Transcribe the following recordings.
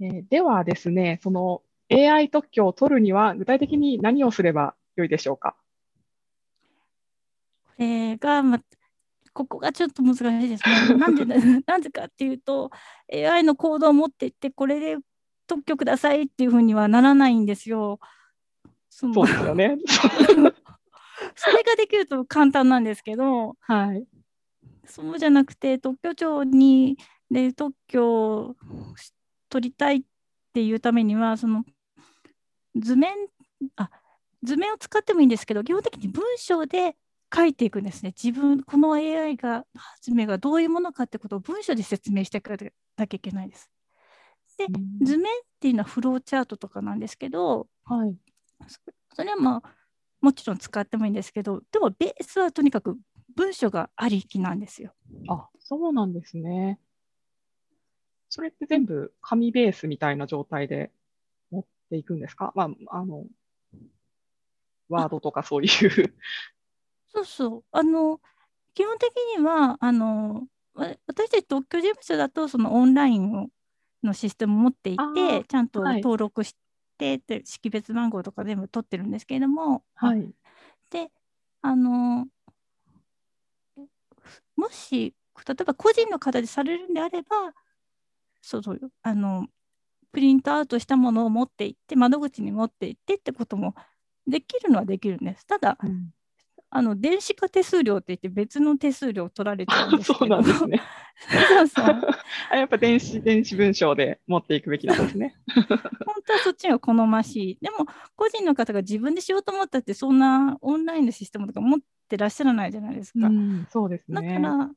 えーではですね、その AI 特許を取るには具体的に何をすればよいでしょうか？これが、ま、ここがちょっと難しいですね。なんで、なんでかっていうと、AI のコードを持っていって、これで特許くださいっていうふうにはならないんですよ。そのそうですよね。それができると簡単なんですけど、はい。そうじゃなくて、特許庁にで特許を取りたいっていうためには、その図面あ、図面を使ってもいいんですけど、基本的に文章で書いていくんですね。自分、この AI が、はじめがどういうものかってことを文章で説明していかなきゃいけないです。で、うん図面っていうのはフローチャートとかなんですけど、はい。そそれはまあ、もちろん使ってもいいんですけど、でもベースはとにかく文章がありきなんですよ。あ、そうなんですね。それって全部紙ベースみたいな状態で持っていくんですか？まあ、あの、ワードとかそういう。そうそう。あの、基本的には、あの、わ私たち特許事務所だと、そのオンラインをのシステムを持っていあて、ーちゃんとはい登録して、で識別番号とか全部取ってるんですけれども、はい。で、あの、もし、例えば個人の方でされるんであれば、そうそう、あの、プリントアウトしたものを持って行って、窓口に持って行ってってこともできるのはできるんです。ただ、うんあの電子化手数料って言って別の手数料取られちゃうんです そうなんですね。そうそう。あやっぱ電子、電子文章で持っていくべきなんですね。本当はそっちが好ましい。でも個人の方が自分でしようと思ったってそんなオンラインのシステムとか持ってらっしゃらないじゃないですか。うん、そうですだかね。ら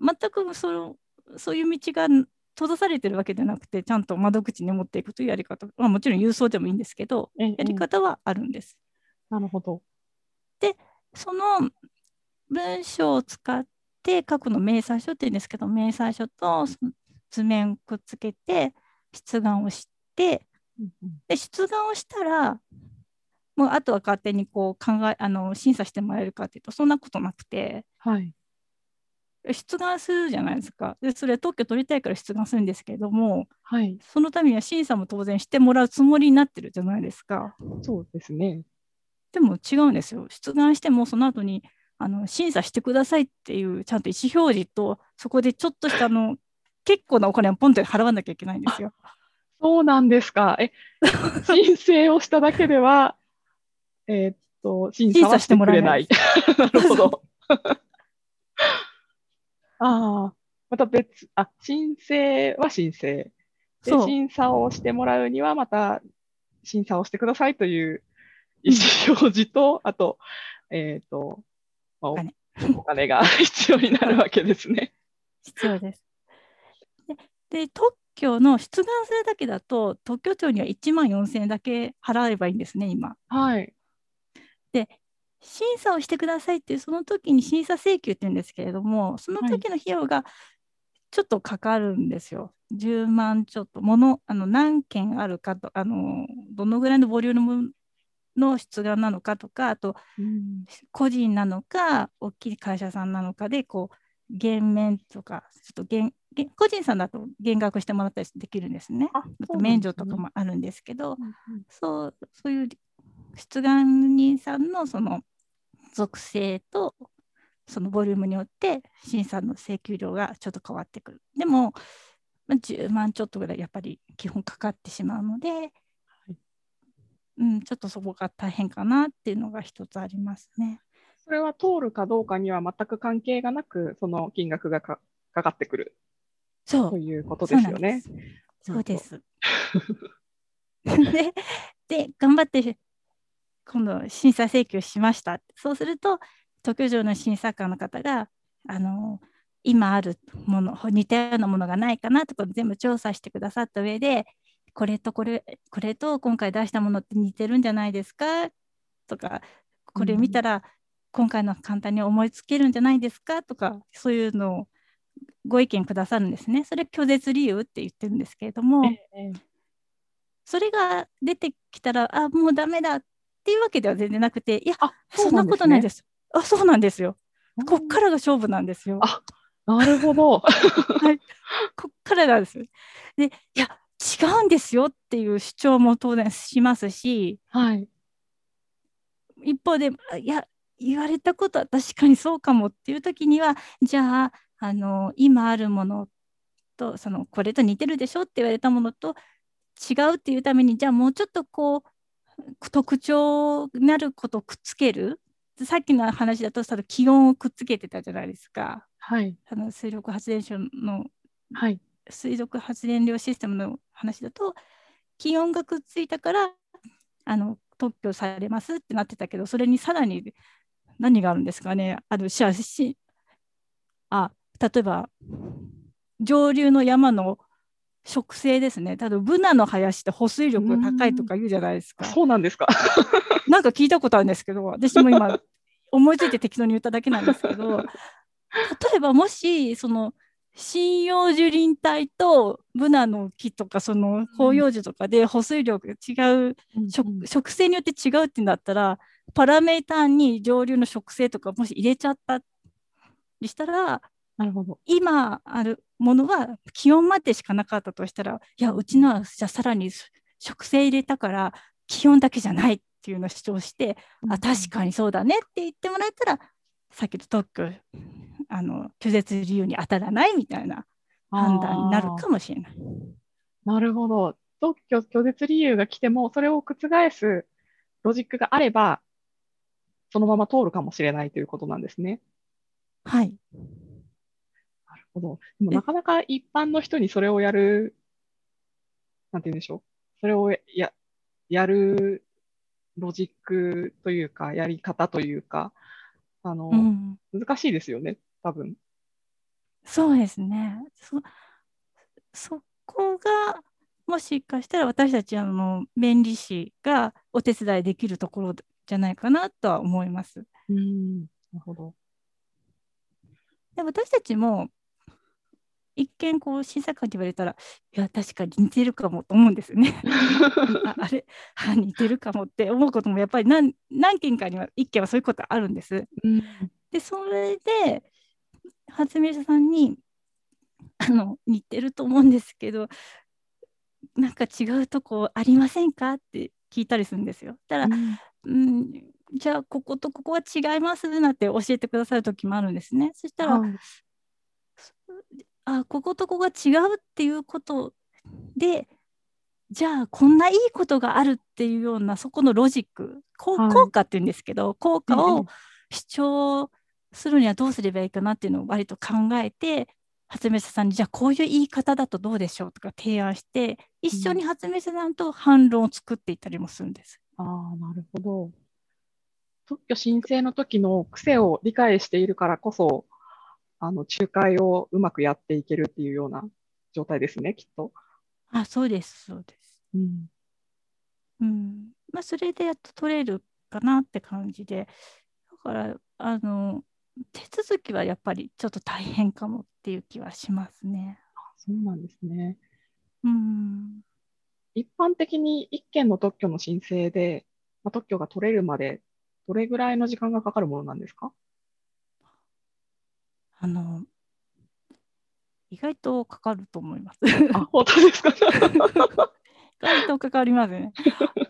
全くそのそういう道が閉ざされてるわけじゃなくてちゃんと窓口に持っていくというやり方、まあ、もちろん郵送でもいいんですけどええやり方はあるんです。なるほど。その文章を使って書くの明細書って言うんですけど明細書と図面くっつけて出願をしてうんうんで出願をしたらもうあとは勝手にこう考えあの審査してもらえるかっていうとそんなことなくてはい。出願するじゃないですかでそれ特許取りたいから出願するんですけれどもはい。そのためには審査も当然してもらうつもりになってるじゃないですか。そうですね。でも違うんですよ。出願してもその後にあの審査してくださいっていうちゃんと意思表示とそこでちょっとしたあの 結構なお金をポンと払わなきゃいけないんですよ。そうなんですか。え、申請をしただけでは、えーっと、審査はしてくれない。なるほど。ああ、また別、あ、申請は申請。で、そう審査をしてもらうには、また審査をしてくださいという意思表示と、あと、えっと、まあおお金お金が 必要になるわけですね。必要です。でで特許の出願するだけだと特許庁には1万4000円だけ払えばいいんですね今。はい。審査をしてくださいっていうその時に審査請求って言うんですけれどもその時の費用がちょっとかかるんですよ。10万ちょっとものあの何件あるかとあのどのぐらいのボリュームの出願なのかとかあとうん個人なのか大きい会社さんなのかでこう減免とかちょっと減減個人さんだと減額してもらったりできるんですね。あ、免除とかもあるんですけど、うんうんそうそういう出願人さんのその属性とそのボリュームによって審査の請求量がちょっと変わってくる。でも、まあ、10万ちょっとぐらいやっぱり基本かかってしまうので、うん、ちょっとそこが大変かなっていうのが一つありますね。それは通るかどうかには全く関係がなく、その金額がかかかってくるそうということですよね。そうです。で で、頑張って今度審査請求しました。そうすると、特許庁の審査官の方が、あの今あるもの、似たようなものがないかなとか全部調査してくださった上で、これとこれ、これと今回出したものって似てるんじゃないですか？とか、これ見たら今回の簡単に思いつけるんじゃないですか？とか、そういうのをご意見くださるんですね。それ拒絶理由って言ってるんですけれども、ええそれが出てきたら、あ、もうダメだっていうわけでは全然なくて、いや、あ、そんなことないですす。あ、そうなんですよ。ね。こっからが勝負なんですよ。あなるほど。はい。こっからなんです。で、いや、違うんですよっていう主張も当然しますし、はい。一方でいや言われたことは確かにそうかもっていう時にはじゃああの今あるものとそのこれと似てるでしょって言われたものと違うっていうためにじゃあもうちょっとこう特徴になることをくっつけるさっきの話だとその気温をくっつけてたじゃないですかはい。あの水力発電所のはい。水力発電量システムの話だと気温がくっついたからあの特許されますってなってたけどそれにさらに何があるんですかね？あのしあ例えば上流の山の植生ですね。多分ブナの林って保水力が高いとか言うじゃないですか。そうなんですか。なんか聞いたことあるんですけど、私も今 思いついて適当に言っただけなんですけど、例えばもしその針葉樹林帯とブナの木とかその広葉樹とかで保水力が違う、植植生によって違うってなったらパラメーターに上流の植生とかもし入れちゃったりしたらなるほど。今あるものは気温までしかなかったとしたらいやうちのはじゃあさらに植生入れたから気温だけじゃないっていうのを主張して、あ確かにそうだねって言ってもらえたらさっきの特許あの拒絶理由に当たらないみたいな判断になるかもしれない。なるほど。特許拒絶理由が来ても、それを覆すロジックがあれば、そのまま通るかもしれないということなんですね。はい。ほど。でもなかなか一般の人にそれをやる、なんて言うんでしょう。それをや、やるロジックというか、やり方というか、あの、うん、難しいですよね、多分。そうですね。そ、そこが、もしかしたら私たちあの弁理士がお手伝いできるところじゃないかなとは思います。うん、なるほど。で私たちも一見こう審査官って言われたらいや確かに似てるかもと思うんですよね。ああれ？あ似てるかもって思うこともやっぱり何何件かには一件はそういうことあるんです。うん、でそれで発明者さんにあの似てると思うんですけどなんか違うとこありませんかって聞いたりするんですよ。たら、うん、じゃあこことここは違いますなんて教えてくださる時もあるんですね。そしたら、はいあこことここが違うっていうことでじゃあこんないいことがあるっていうようなそこのロジック効果っていうんですけど、効果えを主張するにはどうすればいいかなっていうのを割と考えて発明者さんにじゃあこういう言い方だとどうでしょうとか提案して一緒に発明者さんと反論を作っていったりもするんです。ああ、なるほど。特許申請の時の癖を理解しているからこそ、あの、仲介をうまくやっていけるっていうような状態ですね、きっと。あそうですそうです。うん。うんまあ、それでやっと取れるかなって感じでだからあの手続きはやっぱりちょっと大変かもっていう気はしますね。そうなんですね。うん一般的に一件の特許の申請で、まあ、特許が取れるまで、どれぐらいの時間がかかるものなんですか？あの意外とかかると思います。あ、本当ですか？意外とかかりますね。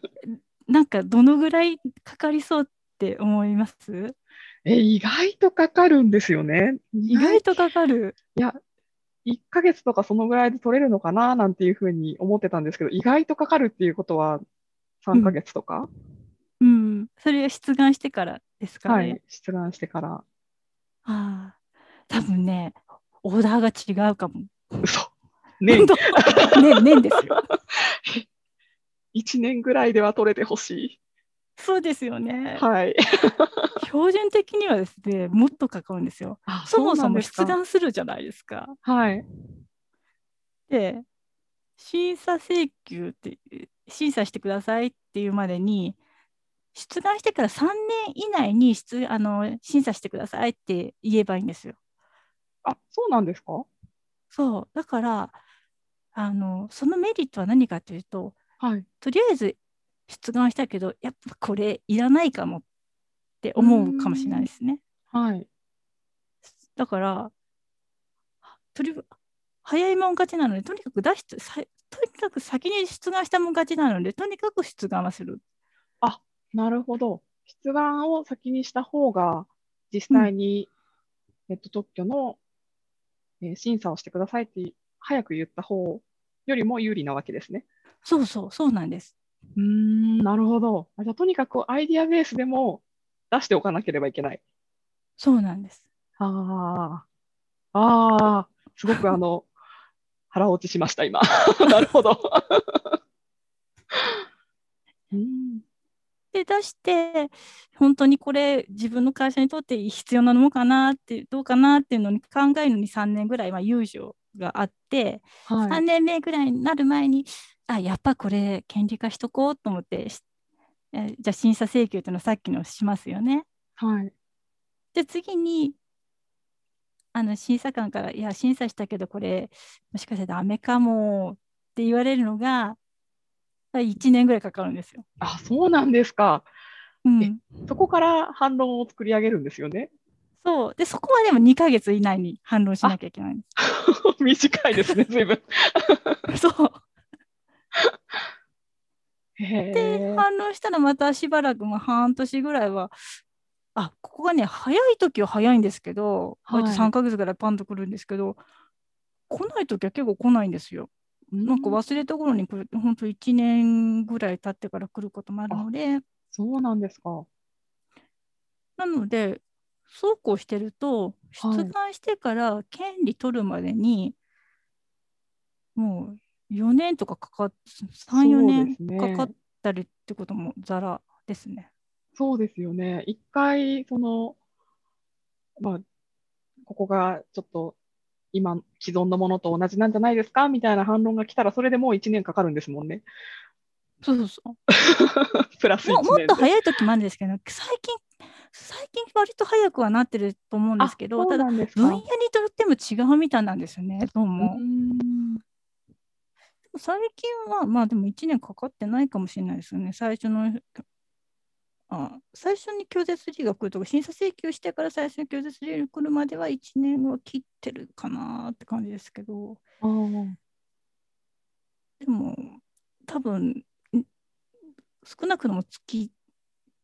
なんかどのぐらいかかりそうって思います？え、意外とかかるんですよね。意外とかかる。いや、1ヶ月とかそのぐらいで取れるのかな？なんていうふうに思ってたんですけど、意外とかかるっていうことは3ヶ月とか、うん、それは出願してからですかね。はい、出願してから。ああ、多分ね、オーダーが違うかも。嘘。年、ね、年ですよ。1年ぐらいでは取れてほしそうですよねい。。はい。標準的にはですね、もっとかかるんですよ。あそもそも出願するじゃないですか。ですかはい。で、審査請求って、審査してくださいっていうまでに、出願してから3年以内に出あの審査してくださいって言えばいいんですよ。あ、そうなんですか？そう。だから、あの、そのメリットは何かというと、はい。とりあえず出願したけど、やっぱこれいらないかもって思うかもしれないですね。はい。だから、とり早いもん勝ちなので、とにかく出してさとにかく先に出願したもん勝ちなので、とにかく出願はする。なるほど。出願を先にした方が、実際に、えっと、特許の、えー審査をしてくださいって早く言った方よりも有利なわけですね。そうそう、そうなんです。うーん、なるほど。あじゃあ、とにかくアイディアベースでも出しておかなければいけない。そうなんです。ああ、ああ、すごくあの、腹落ちしました、今。なるほど。うん、で、出して、本当にこれ、自分の会社にとって必要なのかなって、どうかなっていうのに考えるのに3年ぐらいは猶予があって、3はい。年目ぐらいになる前に、あ、やっぱこれ、権利化しとこうと思って、しえーじゃあ審査請求っていうのはさっきのしますよね。はい。で、次に、あの審査官から、いや、審査したけど、これ、もしかしてダメかもって言われるのが、1年ぐらいかかるんですよ。あ、そうなんですか。うんえそこから反論を作り上げるんですよね。そう。で、そこはでも2ヶ月以内に反論しなきゃいけないんで 短いですね、随分。す。そう。へで、え。反論したらまたしばらく、まあ、半年ぐらいは、あ、ここがね、早い時は早いんですけど、はい割と3ヶ月ぐらいパンと来るんですけど、来ない時は結構来ないんですよ。なんか忘れた頃に来ると、本当1年ぐらい経ってから来ることもあるので、そうなんですか。なので、そうこうしてると、はい出願してから権利取るまでに、もう4年とかかかっ、3、4そう年かかったりってこともざらですね。そうですよね。一回、その、まあ、ここがちょっと今、既存のものと同じなんじゃないですか？みたいな反論が来たら、それでもう1年かかるんですもんね。そうそうそう。プラス1も年もっとで。早い時もあるんですけど、最近、最近割と早くはなってると思うんですけど、ただ。分野にとっても違うみたいなんですよね、どううも。最近は、まあでも1年かかってないかもしれないですよね。最初の、あ最初に拒絶理が来るとか、審査請求してから最初に拒絶理が来るまでは1年は切ってるかなって感じですけど、でも、多分ん少なくとも月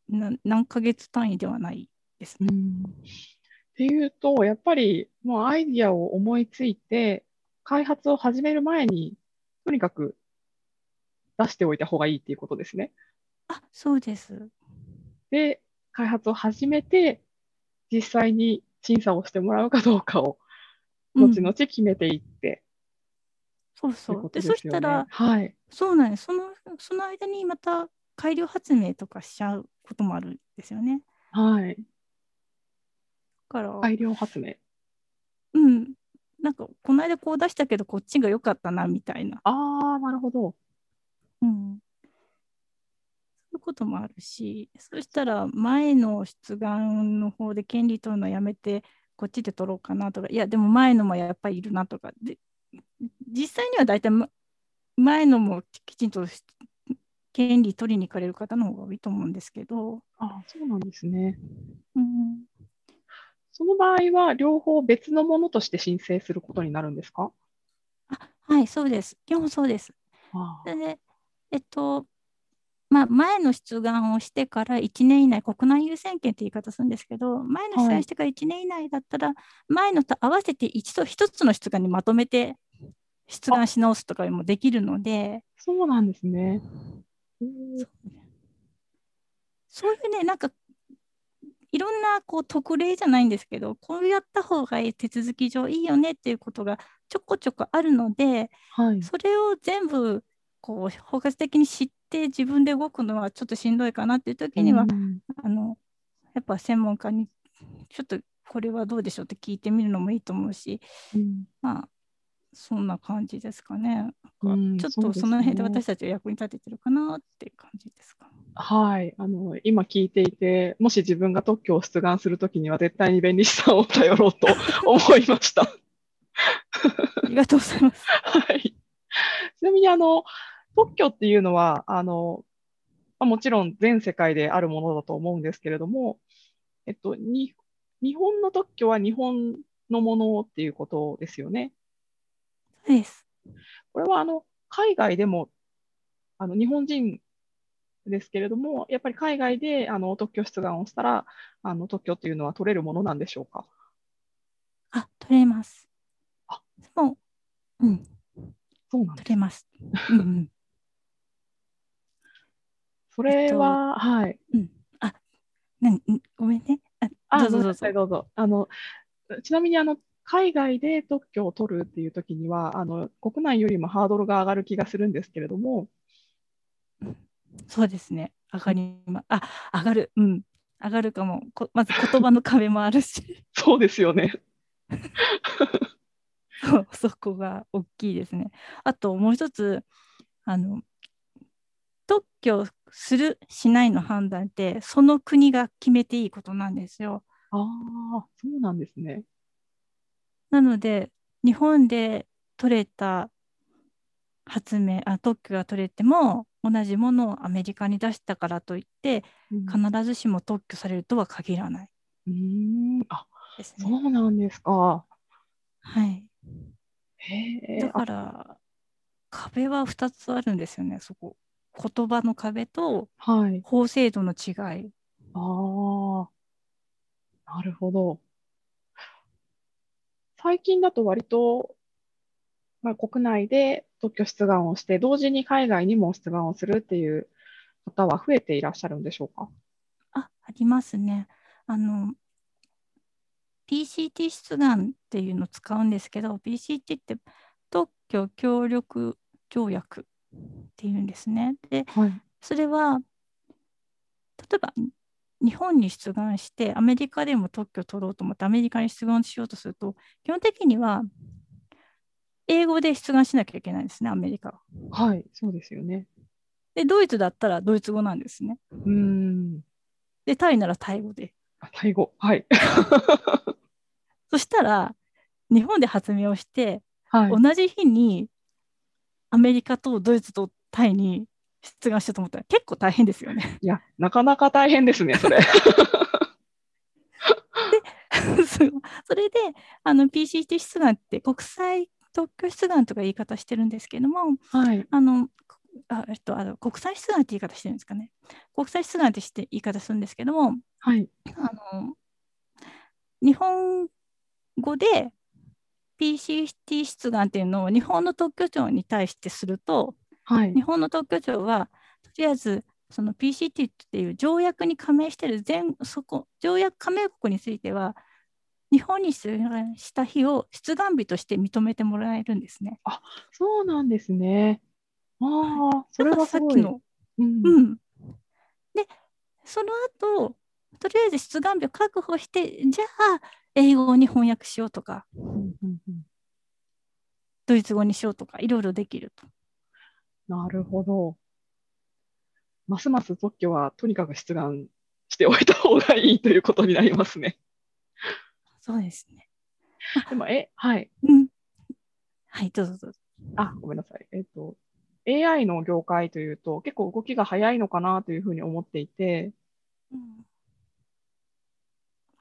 な何ヶ月単位ではないですね。うんっていうと、やっぱりもうアイディアを思いついて、開発を始める前に、とにかく出しておいた方がいいっていうことですね。あ、そうです。で、開発を始めて、実際に審査をしてもらうかどうかを、うん後々決めていって、そうそう。で、ね。そしたら、はい。そうなんです。その、その間にまた改良発明とかしちゃうこともあるんですよね。はい。だから、改良発明。うん。なんか、この間こう出したけど、こっちが良かったな、みたいな。ああ、なるほど。うん。そういうこともあるし、そしたら、前の出願の方で権利取るのやめて、こっちで取ろうかなとか、いや、でも前のもやっぱりいるなとか、で実際には大体、ま前のもきちんとし権利取りに行かれる方の方が多いと思うんですけど、ああ、そうなんですね。うん、その場合は、両方別のものとして申請することになるんですか？あはい、そうです。基本そうです。あそれで、えっと、まあ、前の出願をしてから1年以内、国内優先権って言い方するんですけど、前の出はい願してから1年以内だったら、前のと合わせて一度、一つの出願にまとめて出願し直すとかもできるので、そうなんですね。そういうね、なんか、いろんなこう特例じゃないんですけど、こうやった方がいい手続き上いいよねっていうことがちょこちょこあるので、はい。それを全部こう包括的に知って自分で動くのはちょっとしんどいかなっていう時には、うんあのやっぱ専門家にちょっとこれはどうでしょうって聞いてみるのもいいと思うし、うんまあそんな感じですかね。うんちょっとその辺でね私たちは役に立ててるかなって感じですか。はい。あの、今聞いていて、もし自分が特許を出願するときには絶対に弁理士さんを頼ろうと思いました。ありがとうございます。はい。ちなみに、あの、特許っていうのは、あの、まあ、もちろん全世界であるものだと思うんですけれども、えっと、に、日本の特許は日本のものっていうことですよね。そうです。これは、あの、海外でも、あの、日本人ですけれども、やっぱり海外で、あの、特許出願をしたら、あの、特許っていうのは取れるものなんでしょうか？あ、取れます。あでも、うん、そうなんです。取れます。うんうんそれは、はい。何んごめんね。ああ、どうぞどうぞ。どうぞ。あの、ちなみに、あの、海外で特許を取るっていう時には、あの、国内よりもハードルが上がる気がするんですけれども、そうですね。上がりま、あ、上がる。うん。上がるかも。こまず言葉の壁もあるし、そうですよね。そこが大きいですね。あともう一つ、あの、特許する、しないの判断って、その国が決めていいことなんですよ。ああ、そうなんですね。なので、日本で取れた発明、あ、特許が取れても、同じものをアメリカに出したからといって、うん必ずしも特許されるとは限らないうーん、あ、ですそね。うなんですか。はい。へえ、だから、壁は2つあるんですよね、そこ。言葉の壁と。法制度の違い。ああ、なるほど。最近だと割と、まあ、国内で特許出願をして、同時に海外にも出願をするっていう方は増えていらっしゃるんでしょうか？あ、ありますね。あの、PCT 出願っていうのを使うんですけど、PCT って特許協力条約っていうんですね。で、はい。それは、例えば日本に出願して、アメリカでも特許を取ろうと思って、アメリカに出願しようとすると、基本的には英語で出願しなきゃいけないんですね、アメリカは。はい、そうですよね。で、ドイツだったらドイツ語なんですね。うーん。で、タイならタイ語で。あタイ語。はい。そしたら、日本で発明をして、はい。同じ日にアメリカとドイツとタイに出願しようと思ったら結構大変ですよね。いや、なかなか大変ですね、それ。そうそれであの PCT 出願って国際特許出願とか言い方してるんですけどもはい。あのあ、えっと、あの国際出願って言い方してるんですかね国際出願ってして言い方するんですけどもはい。あの日本語で PCT 出願っていうのを日本の特許庁に対してするとはい日。本の特許庁はとりあえずその PCT っていう条約に加盟している全そこ条約加盟国については日本に出願した日を出願日として認めてもらえるんですね。そうなんですね。ああ、それはすごい。さっきの、うんうん、でその後とりあえず出願日を確保してじゃあ英語に翻訳しようとかドイツ語にしようとかいろいろできると。なるほど。ますます特許はとにかく出願しておいた方がいいということになりますね。そうですね。でも、え、はい。うん、はいどうぞどうぞ。あ、ごめんなさい。えっと、AI の業界というと結構動きが早いのかなというふうに思っていて、うん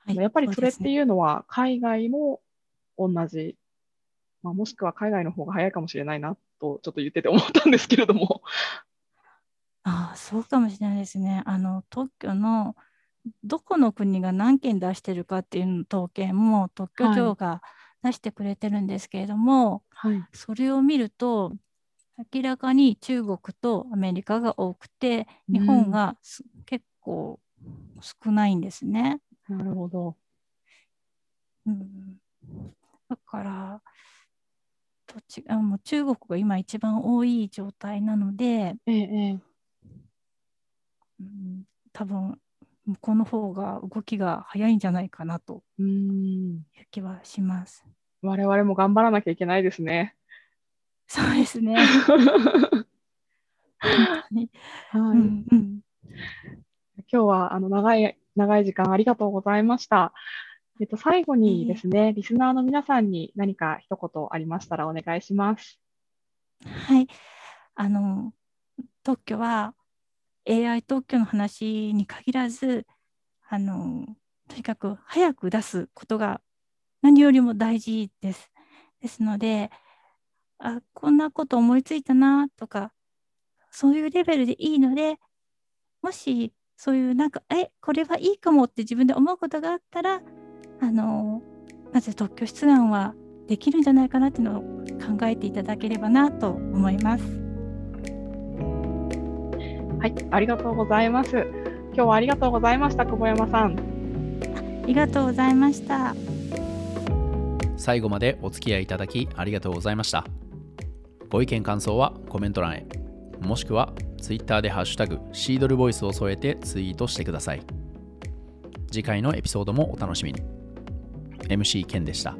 はいやっぱりそれってういうのは海外も同じ、まあ、もしくは海外の方が早いかもしれないなとちょっと言ってて思ったんですけれども。ああ、そうかもしれないですね。あの特許のどこの国が何件出してるかっていうの統計も特許庁が出してくれてるんですけれども、はい。それを見ると明らかに中国とアメリカが多くて日本がす結構少ないんですね。なるほど。うん、だからどっちあもう中国が今一番多い状態なので、ええ、ええ。うん、多分向こうの方が動きが早いんじゃないかなとうーん。いう気はします。我々も頑張らなきゃいけないですね。そうですね。はい。うんうん今日はあの長い、長い時間ありがとうございました。えっと、最後にですね、リスナーの皆さんに何か一言ありましたらお願いします。はい。あの、特許は AI 特許の話に限らず、あの、とにかく早く出すことが何よりも大事です。ですので、あこんなこと思いついたなとかそういうレベルでいいのでもしそういうなんかえこれはいいかもって自分で思うことがあったらあのまず特許出願はできるんじゃないかなっていうのを考えていただければなと思います。はい、ありがとうございます。今日はありがとうございました、久保山さん。ありがとうございました。最後までお付き合いいただきありがとうございました。ご意見感想はコメント欄へ、もしくは Twitter でハッシュタグシードルボイスを添えてツイートしてください。次回のエピソードもお楽しみに。MC ケンでした。